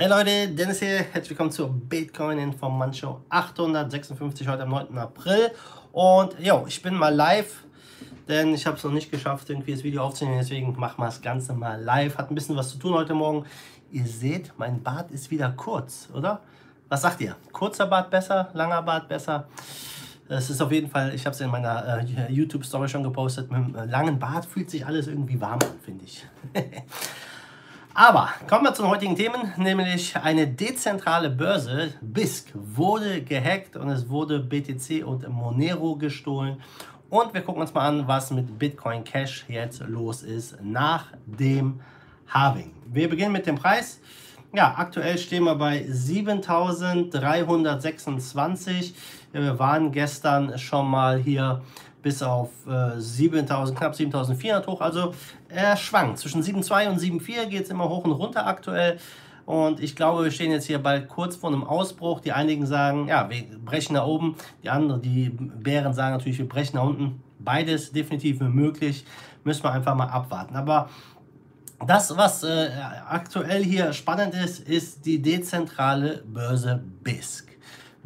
Hey Leute, Dennis hier, herzlich willkommen zur Bitcoin Information 856 heute am 9. April und jo, ich bin mal live, denn ich habe es noch nicht geschafft, irgendwie das Video aufzunehmen, deswegen machen wir das Ganze mal live. Hat ein bisschen was zu tun heute Morgen. Ihr seht, mein Bart ist wieder kurz, oder? Was sagt ihr? Kurzer Bart besser, langer Bart besser? Es ist auf jeden Fall, ich habe es in meiner äh, YouTube-Story schon gepostet, mit einem äh, langen Bart fühlt sich alles irgendwie warm an, finde ich. Aber kommen wir zu den heutigen Themen, nämlich eine dezentrale Börse, BISC, wurde gehackt und es wurde BTC und Monero gestohlen. Und wir gucken uns mal an, was mit Bitcoin Cash jetzt los ist nach dem Halving. Wir beginnen mit dem Preis. Ja, aktuell stehen wir bei 7326. Wir waren gestern schon mal hier bis auf äh, 7000, knapp 7400 hoch. Also er schwankt. Zwischen 7,2 und 7,4 geht es immer hoch und runter aktuell. Und ich glaube, wir stehen jetzt hier bald kurz vor einem Ausbruch. Die einigen sagen, ja, wir brechen nach oben. Die anderen, die Bären sagen natürlich, wir brechen nach unten. Beides definitiv möglich. Müssen wir einfach mal abwarten. Aber das, was äh, aktuell hier spannend ist, ist die dezentrale Börse BISC.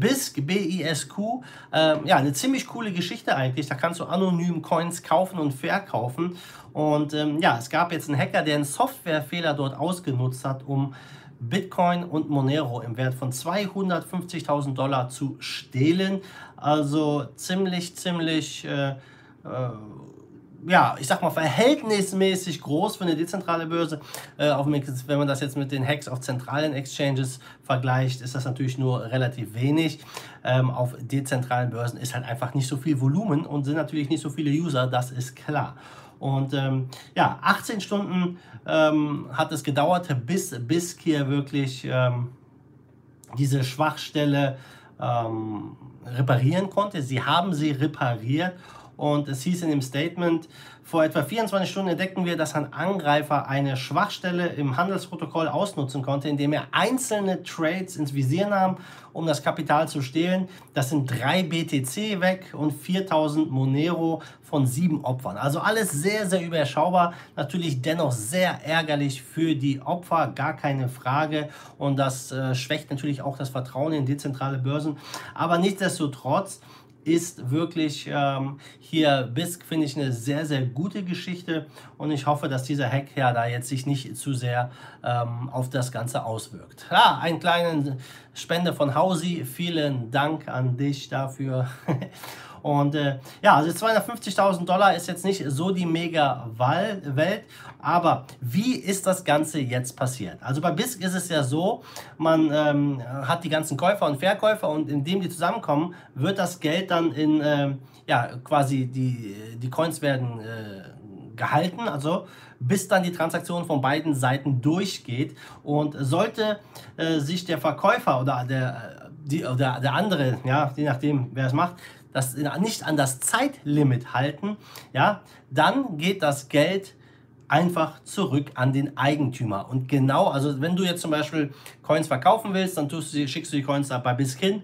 BISC, B-I-S-Q, äh, ja, eine ziemlich coole Geschichte eigentlich. Da kannst du anonym Coins kaufen und verkaufen. Und ähm, ja, es gab jetzt einen Hacker, der einen Softwarefehler dort ausgenutzt hat, um Bitcoin und Monero im Wert von 250.000 Dollar zu stehlen. Also ziemlich, ziemlich... Äh, äh, ja, ich sag mal, verhältnismäßig groß für eine dezentrale Börse. Äh, auf, wenn man das jetzt mit den Hacks auf zentralen Exchanges vergleicht, ist das natürlich nur relativ wenig. Ähm, auf dezentralen Börsen ist halt einfach nicht so viel Volumen und sind natürlich nicht so viele User, das ist klar. Und ähm, ja, 18 Stunden ähm, hat es gedauert, bis BISC hier wirklich ähm, diese Schwachstelle ähm, reparieren konnte. Sie haben sie repariert und es hieß in dem Statement, vor etwa 24 Stunden entdeckten wir, dass ein Angreifer eine Schwachstelle im Handelsprotokoll ausnutzen konnte, indem er einzelne Trades ins Visier nahm, um das Kapital zu stehlen. Das sind drei BTC weg und 4000 Monero von sieben Opfern. Also alles sehr, sehr überschaubar. Natürlich dennoch sehr ärgerlich für die Opfer, gar keine Frage. Und das äh, schwächt natürlich auch das Vertrauen in dezentrale Börsen. Aber nichtsdestotrotz, ist wirklich ähm, hier BISC, finde ich, eine sehr, sehr gute Geschichte und ich hoffe, dass dieser Hack ja da jetzt sich nicht zu sehr ähm, auf das Ganze auswirkt. Ja, ein kleinen Spende von Hausi, vielen Dank an dich dafür. Und äh, ja, also 250.000 Dollar ist jetzt nicht so die mega Welt, aber wie ist das Ganze jetzt passiert? Also bei BISC ist es ja so, man ähm, hat die ganzen Käufer und Verkäufer und indem die zusammenkommen, wird das Geld dann in, äh, ja, quasi die, die Coins werden äh, gehalten, also bis dann die Transaktion von beiden Seiten durchgeht. Und sollte äh, sich der Verkäufer oder der, die, oder der andere, ja, je nachdem, wer es macht, das nicht an das Zeitlimit halten, ja, dann geht das Geld einfach zurück an den Eigentümer. Und genau, also wenn du jetzt zum Beispiel Coins verkaufen willst, dann tust du, schickst du die Coins bei Biskin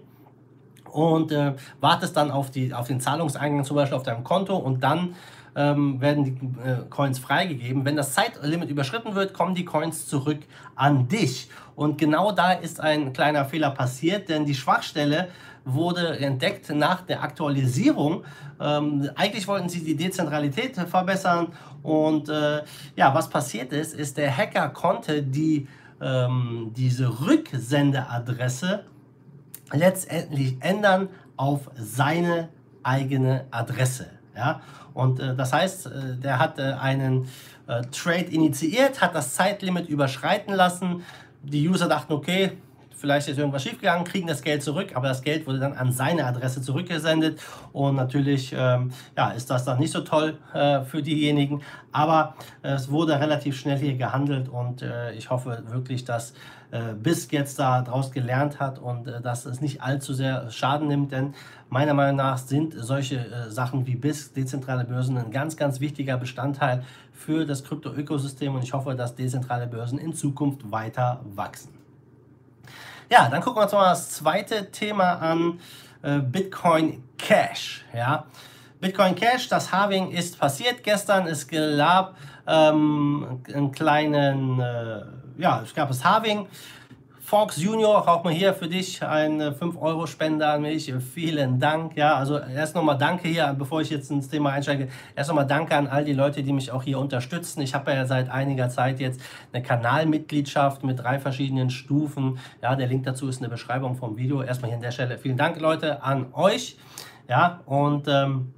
und äh, wartest dann auf, die, auf den Zahlungseingang zum Beispiel auf deinem Konto und dann ähm, werden die äh, Coins freigegeben. Wenn das Zeitlimit überschritten wird, kommen die Coins zurück an dich. Und genau da ist ein kleiner Fehler passiert, denn die Schwachstelle wurde entdeckt nach der Aktualisierung. Ähm, eigentlich wollten sie die Dezentralität verbessern und äh, ja, was passiert ist, ist der Hacker konnte die, ähm, diese Rücksendeadresse letztendlich ändern auf seine eigene Adresse. Ja? Und äh, das heißt, äh, der hat äh, einen äh, Trade initiiert, hat das Zeitlimit überschreiten lassen. Die User dachten, okay, vielleicht ist irgendwas schiefgegangen, kriegen das Geld zurück, aber das Geld wurde dann an seine Adresse zurückgesendet und natürlich ähm, ja, ist das dann nicht so toll äh, für diejenigen, aber äh, es wurde relativ schnell hier gehandelt und äh, ich hoffe wirklich, dass äh, BISC jetzt daraus gelernt hat und äh, dass es nicht allzu sehr Schaden nimmt, denn meiner Meinung nach sind solche äh, Sachen wie BISC, dezentrale Börsen, ein ganz, ganz wichtiger Bestandteil für das Krypto-Ökosystem und ich hoffe, dass dezentrale Börsen in Zukunft weiter wachsen. Ja, dann gucken wir uns mal das zweite Thema an, äh, Bitcoin Cash. Ja, Bitcoin Cash, das Halving ist passiert gestern. Es gab ähm, einen kleinen, äh, ja, es gab das Halving. Fox Junior, auch mal hier für dich ein 5-Euro-Spender an mich. Vielen Dank. Ja, also erst nochmal danke hier, bevor ich jetzt ins Thema einsteige. Erst nochmal danke an all die Leute, die mich auch hier unterstützen. Ich habe ja seit einiger Zeit jetzt eine Kanalmitgliedschaft mit drei verschiedenen Stufen. Ja, der Link dazu ist in der Beschreibung vom Video. Erstmal hier an der Stelle vielen Dank, Leute, an euch. Ja, und ähm,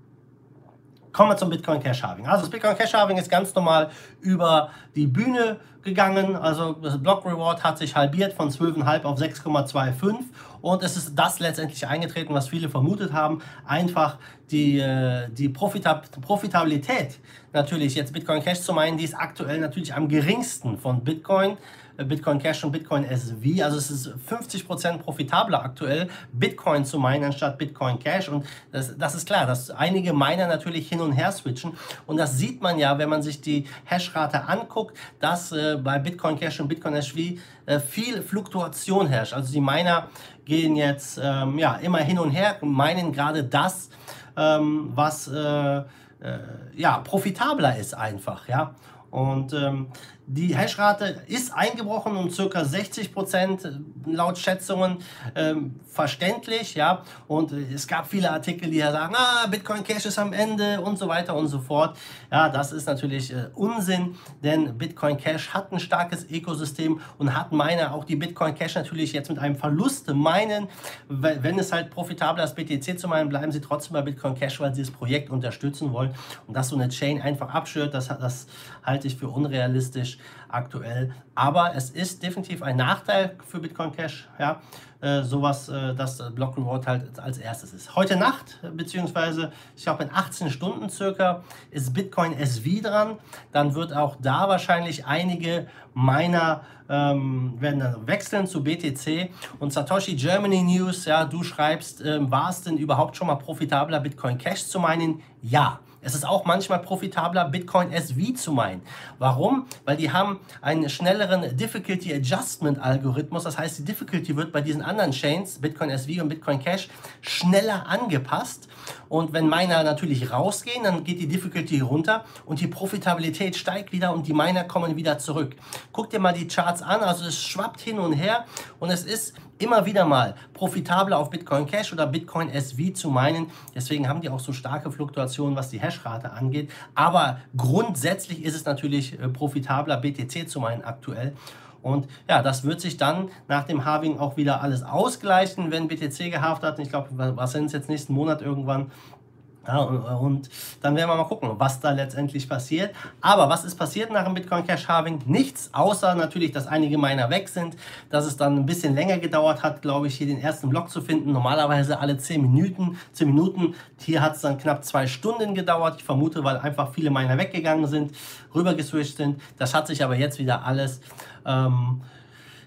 Kommen wir zum Bitcoin Cash Halving. Also das Bitcoin Cash Halving ist ganz normal über die Bühne gegangen. Also das Block Reward hat sich halbiert von 12,5 auf 6,25 und es ist das letztendlich eingetreten, was viele vermutet haben. Einfach die, äh, die Profitab Profitabilität natürlich jetzt Bitcoin Cash zu meinen, die ist aktuell natürlich am geringsten von Bitcoin. Bitcoin Cash und Bitcoin SV. Also es ist 50% profitabler aktuell, Bitcoin zu meinen anstatt Bitcoin Cash. Und das, das ist klar, dass einige Miner natürlich hin und her switchen. Und das sieht man ja, wenn man sich die Hashrate anguckt, dass äh, bei Bitcoin Cash und Bitcoin SV äh, viel Fluktuation herrscht. Also die Miner gehen jetzt ähm, ja, immer hin und her meinen gerade das, ähm, was äh, äh, ja, profitabler ist einfach. Ja? Und ähm, die Hashrate ist eingebrochen um ca. 60 Prozent laut Schätzungen ähm, verständlich, ja. Und äh, es gab viele Artikel, die ja sagen, ah, Bitcoin Cash ist am Ende und so weiter und so fort. Ja, das ist natürlich äh, Unsinn, denn Bitcoin Cash hat ein starkes Ökosystem und hat meine auch die Bitcoin Cash natürlich jetzt mit einem Verlust meinen, wenn es halt profitabler ist, BTC zu meinen, bleiben sie trotzdem bei Bitcoin Cash, weil sie das Projekt unterstützen wollen. Und dass so eine Chain einfach abschürt, das, das halte ich für unrealistisch aktuell. Aber es ist definitiv ein Nachteil für Bitcoin Cash, ja, äh, sowas, äh, das Block Reward halt als erstes ist. Heute Nacht, beziehungsweise ich glaube in 18 Stunden circa, ist Bitcoin SV dran. Dann wird auch da wahrscheinlich einige meiner ähm, werden dann wechseln zu BTC. Und Satoshi Germany News, ja, du schreibst, ähm, war es denn überhaupt schon mal profitabler, Bitcoin Cash zu meinen? Ja. Es ist auch manchmal profitabler, Bitcoin SV zu meinen. Warum? Weil die haben einen schnelleren Difficulty Adjustment Algorithmus. Das heißt, die Difficulty wird bei diesen anderen Chains, Bitcoin SV und Bitcoin Cash, schneller angepasst. Und wenn Miner natürlich rausgehen, dann geht die Difficulty runter und die Profitabilität steigt wieder und die Miner kommen wieder zurück. Guck dir mal die Charts an, also es schwappt hin und her und es ist immer wieder mal profitabler auf Bitcoin Cash oder Bitcoin SV zu meinen. Deswegen haben die auch so starke Fluktuationen, was die Hashrate angeht. Aber grundsätzlich ist es natürlich äh, profitabler, BTC zu meinen aktuell. Und ja, das wird sich dann nach dem Halving auch wieder alles ausgleichen, wenn BTC gehaft hat. Ich glaube, was sind es jetzt nächsten Monat irgendwann? Ja, und dann werden wir mal gucken, was da letztendlich passiert. Aber was ist passiert nach dem Bitcoin Cash Halving? Nichts, außer natürlich, dass einige Miner weg sind, dass es dann ein bisschen länger gedauert hat, glaube ich, hier den ersten Block zu finden. Normalerweise alle 10 Minuten. 10 Minuten. Hier hat es dann knapp zwei Stunden gedauert. Ich vermute, weil einfach viele Miner weggegangen sind, rübergeswitcht sind. Das hat sich aber jetzt wieder alles ähm,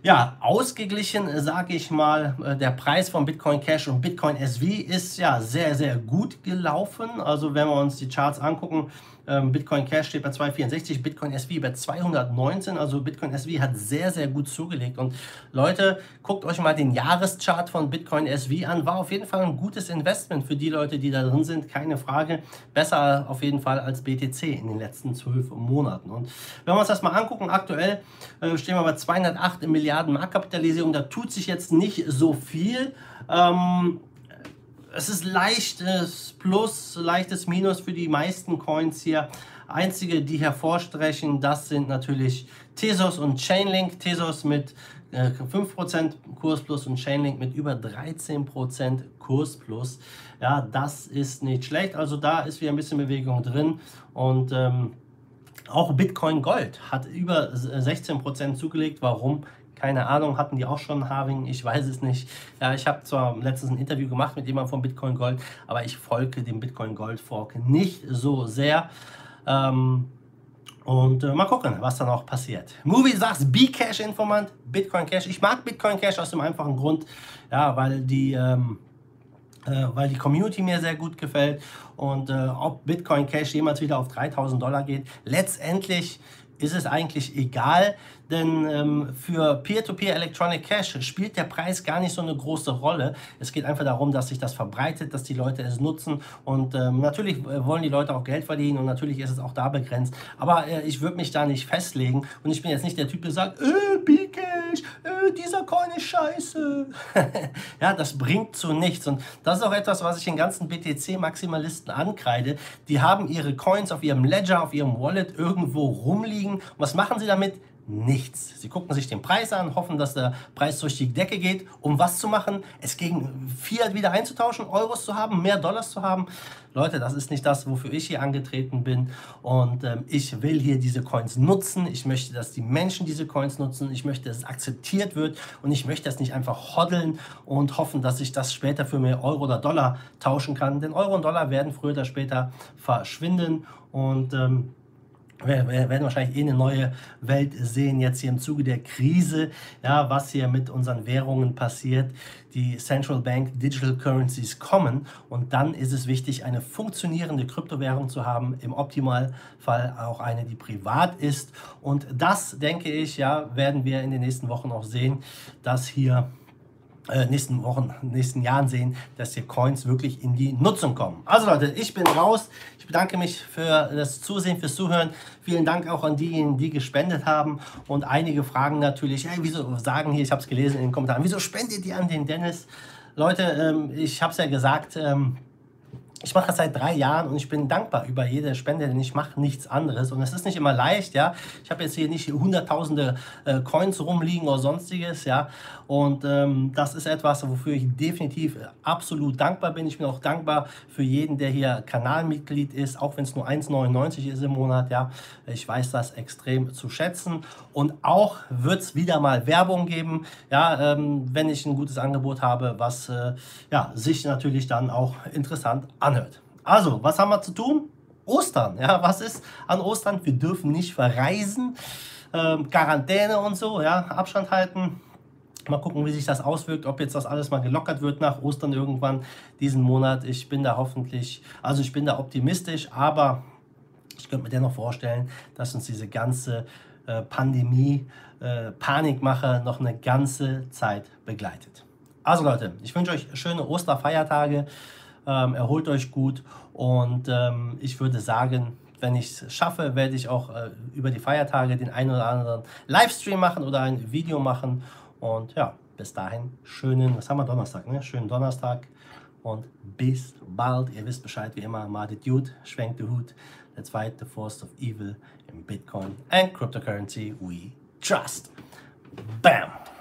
ja, ausgeglichen, sage ich mal, äh, der Preis von Bitcoin Cash und Bitcoin SV ist ja sehr, sehr gut gelaufen. Also wenn wir uns die Charts angucken, ähm, Bitcoin Cash steht bei 264, Bitcoin SV bei 219. Also Bitcoin SV hat sehr, sehr gut zugelegt. Und Leute, guckt euch mal den Jahreschart von Bitcoin SV an. War auf jeden Fall ein gutes Investment für die Leute, die da drin sind. Keine Frage. Besser auf jeden Fall als BTC in den letzten zwölf Monaten. Und wenn wir uns das mal angucken, aktuell äh, stehen wir bei 208 Milliarden Marktkapitalisierung. Da tut sich jetzt nicht so viel. Ähm, es ist leichtes Plus, leichtes Minus für die meisten Coins hier. Einzige, die hervorstrechen, das sind natürlich Tesos und Chainlink. Tesos mit äh, 5% Kursplus und Chainlink mit über 13% Kursplus. Ja, das ist nicht schlecht. Also da ist wieder ein bisschen Bewegung drin. Und ähm, auch Bitcoin Gold hat über 16% zugelegt. Warum? Keine Ahnung, hatten die auch schon Harving? Ich weiß es nicht. Ja, ich habe zwar letztens ein Interview gemacht mit jemandem von Bitcoin Gold, aber ich folge dem Bitcoin Gold Fork nicht so sehr. Ähm, und äh, mal gucken, was da noch passiert. Movie sagt B-Cash-Informant, Bitcoin Cash. Ich mag Bitcoin Cash aus dem einfachen Grund, ja, weil die, ähm, äh, weil die Community mir sehr gut gefällt. Und äh, ob Bitcoin Cash jemals wieder auf 3000 Dollar geht, letztendlich ist es eigentlich egal, denn ähm, für Peer-to-Peer -Peer Electronic Cash spielt der Preis gar nicht so eine große Rolle. Es geht einfach darum, dass sich das verbreitet, dass die Leute es nutzen und ähm, natürlich äh, wollen die Leute auch Geld verdienen und natürlich ist es auch da begrenzt. Aber äh, ich würde mich da nicht festlegen und ich bin jetzt nicht der Typ, der sagt, äh, B-Cash, äh, dieser dieser Coin ist scheiße. ja, das bringt zu nichts. Und das ist auch etwas, was ich den ganzen BTC-Maximalisten ankreide. Die haben ihre Coins auf ihrem Ledger, auf ihrem Wallet irgendwo rumliegen. Und was machen sie damit? Nichts. Sie gucken sich den Preis an, hoffen, dass der Preis durch die Decke geht, um was zu machen? Es gegen Fiat wieder einzutauschen, Euros zu haben, mehr Dollars zu haben. Leute, das ist nicht das, wofür ich hier angetreten bin. Und ähm, ich will hier diese Coins nutzen. Ich möchte, dass die Menschen diese Coins nutzen. Ich möchte, dass es akzeptiert wird. Und ich möchte das nicht einfach hoddeln und hoffen, dass ich das später für mehr Euro oder Dollar tauschen kann. Denn Euro und Dollar werden früher oder später verschwinden. Und ähm, wir werden wahrscheinlich eh eine neue Welt sehen, jetzt hier im Zuge der Krise, ja, was hier mit unseren Währungen passiert. Die Central Bank Digital Currencies kommen und dann ist es wichtig, eine funktionierende Kryptowährung zu haben, im Optimalfall auch eine, die privat ist. Und das, denke ich, ja, werden wir in den nächsten Wochen auch sehen, dass hier äh, nächsten Wochen, nächsten Jahren sehen, dass hier Coins wirklich in die Nutzung kommen. Also Leute, ich bin raus. Ich bedanke mich für das Zusehen, fürs Zuhören. Vielen Dank auch an diejenigen, die gespendet haben. Und einige fragen natürlich, hey, wieso sagen hier, ich habe es gelesen in den Kommentaren, wieso spendet ihr an den Dennis? Leute, ähm, ich habe es ja gesagt, ähm, ich mache das seit drei Jahren und ich bin dankbar über jede Spende, denn ich mache nichts anderes. Und es ist nicht immer leicht, ja. Ich habe jetzt hier nicht hunderttausende äh, Coins rumliegen oder sonstiges, ja. Und ähm, das ist etwas, wofür ich definitiv absolut dankbar bin. Ich bin auch dankbar für jeden, der hier Kanalmitglied ist, auch wenn es nur 1,99 ist im Monat, ja. Ich weiß das extrem zu schätzen. Und auch wird es wieder mal Werbung geben, ja, ähm, wenn ich ein gutes Angebot habe, was äh, ja, sich natürlich dann auch interessant anhört anhört. Also, was haben wir zu tun? Ostern. Ja, was ist an Ostern? Wir dürfen nicht verreisen. Ähm, Quarantäne und so, ja, Abstand halten. Mal gucken, wie sich das auswirkt, ob jetzt das alles mal gelockert wird nach Ostern irgendwann diesen Monat. Ich bin da hoffentlich, also ich bin da optimistisch, aber ich könnte mir dennoch vorstellen, dass uns diese ganze äh, Pandemie, äh, Panikmache noch eine ganze Zeit begleitet. Also Leute, ich wünsche euch schöne Osterfeiertage. Ähm, erholt euch gut und ähm, ich würde sagen, wenn ich es schaffe, werde ich auch äh, über die Feiertage den einen oder anderen Livestream machen oder ein Video machen. Und ja, bis dahin, schönen, was haben wir Donnerstag, ne? Schönen Donnerstag und bis bald. Ihr wisst Bescheid, wie immer, Mardet Dude, schwenkt den Hut. Let's fight the force of evil in Bitcoin and cryptocurrency we trust. Bam!